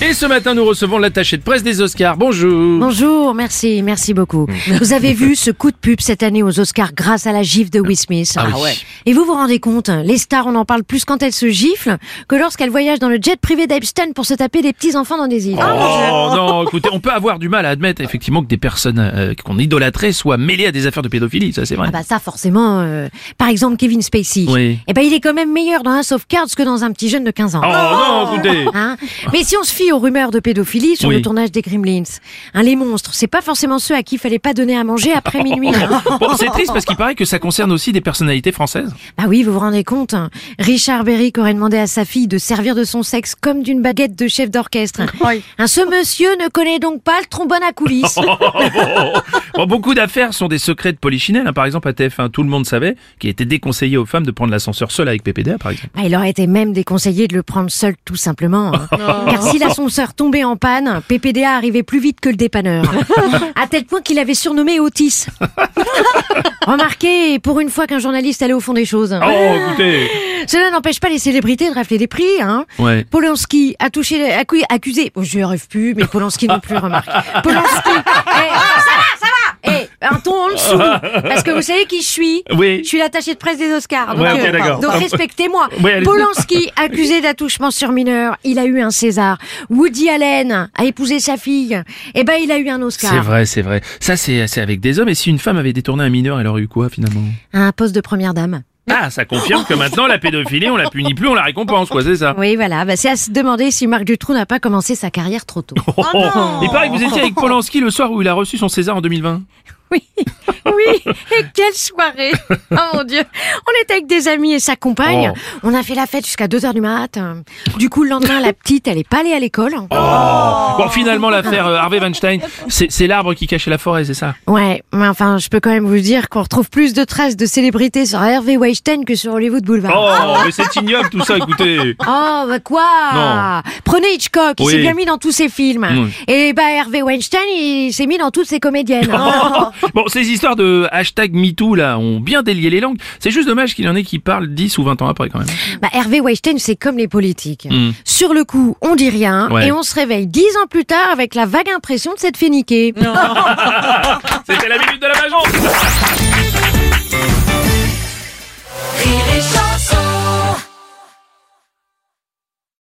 Et ce matin, nous recevons l'attaché de presse des Oscars. Bonjour. Bonjour, merci, merci beaucoup. Vous avez vu ce coup de pub cette année aux Oscars grâce à la gifle de Will Smith. Ah oui. Et vous vous rendez compte, les stars, on en parle plus quand elles se giflent que lorsqu'elles voyagent dans le jet privé d'Epstein pour se taper des petits enfants dans des îles. Oh non, écoutez, on peut avoir du mal à admettre effectivement que des personnes euh, qu'on idolâtrait soient mêlées à des affaires de pédophilie, ça c'est vrai. Ah bah ça forcément. euh, par exemple Kevin Spacey. Oui. Eh ben il est quand même meilleur dans un Cards que dans un petit jeune de 15 ans. Oh non, écoutez. Hein? Mais si on se fie aux rumeurs de pédophilie sur Oui. le tournage des Gremlins, hein, les monstres, c'est pas forcément ceux à qui il fallait pas donner à manger après minuit. hein. Bon, c'est triste parce qu'il paraît que ça concerne aussi des personnalités françaises. Bah oui, vous vous rendez compte hein. Richard Berry aurait demandé à sa fille de servir de son sexe comme d'une baguette de chef d'orchestre. Hein, ce monsieur ne connaît donc pas le trombone à coulisses. Bon, beaucoup d'affaires sont des secrets de polichinelle. hein. Par exemple, à TF1, tout le monde savait qu'il était déconseillé aux femmes de prendre l'ascenseur seul avec PPDA, par exemple. Bah, il aurait été même déconseillé de le prendre seul tout simplement. hein. Car si l'ascenseur tombait en panne, PPDA arrivait plus vite que le dépanneur. à tel point qu'il avait surnommé Otis. Remarquez, pour une fois qu'un journaliste allait au fond des choses. Oh, écoutez. Cela n'empêche pas les célébrités de rafler des prix, hein. Ouais. Polanski a touché, accu- accusé, bon, je n'y arrive plus, mais Polanski non plus, remarque. Polanski, ça va, ça va, eh, un ton en dessous, parce que vous savez qui je suis Oui. Je suis l'attaché de presse des Oscars, donc, Ouais, d'accord. donc respectez-moi. Oui, allez-y. Polanski, accusé d'attouchement sur mineur, il a eu un César. Woody Allen a épousé sa fille, eh ben il a eu un Oscar. C'est vrai, c'est vrai. Ça, c'est c'est avec des hommes. Et si une femme avait détourné un mineur, elle aurait eu quoi finalement? Un poste de première dame. Ah, ça confirme que maintenant la pédophilie, on la punit plus, on la récompense, quoi, c'est ça. Oui, voilà, bah, c'est à se demander si Marc Dutroux n'a pas commencé sa carrière trop tôt. Oh, Il paraît que vous étiez avec Polanski le soir où il a reçu son César en 2020. Oui, oui, et quelle soirée Oh mon Dieu On était avec des amis et sa compagne, Oh. on a fait la fête jusqu'à 2h du mat. Du coup, le lendemain, la petite, elle est pas allée à l'école. Bon, finalement, l'affaire euh, Harvey Weinstein, c'est l'arbre qui cachait la forêt, c'est ça? Ouais, mais enfin, je peux quand même vous dire qu'on retrouve plus de traces de célébrités sur Hervé Weinstein que sur Hollywood Boulevard. Oh, mais c'est ignoble tout ça, écoutez. Oh, bah quoi? Non. Prenez Hitchcock, il Oui. s'est bien mis dans tous ses films. Mm. Et bah Hervé Weinstein, il s'est mis dans toutes ses comédiennes. Bon, ces histoires de hashtag MeToo, là, ont bien délié les langues. C'est juste dommage qu'il y en ait qui parlent 10 ou 20 ans après, quand même. Bah, Hervé Weinstein, c'est comme les politiques. Mm. Sur le coup, on dit rien Ouais. et on se réveille dix ans plus tard avec la vague impression de s'être fait niquer. C'était la minute de la Bajon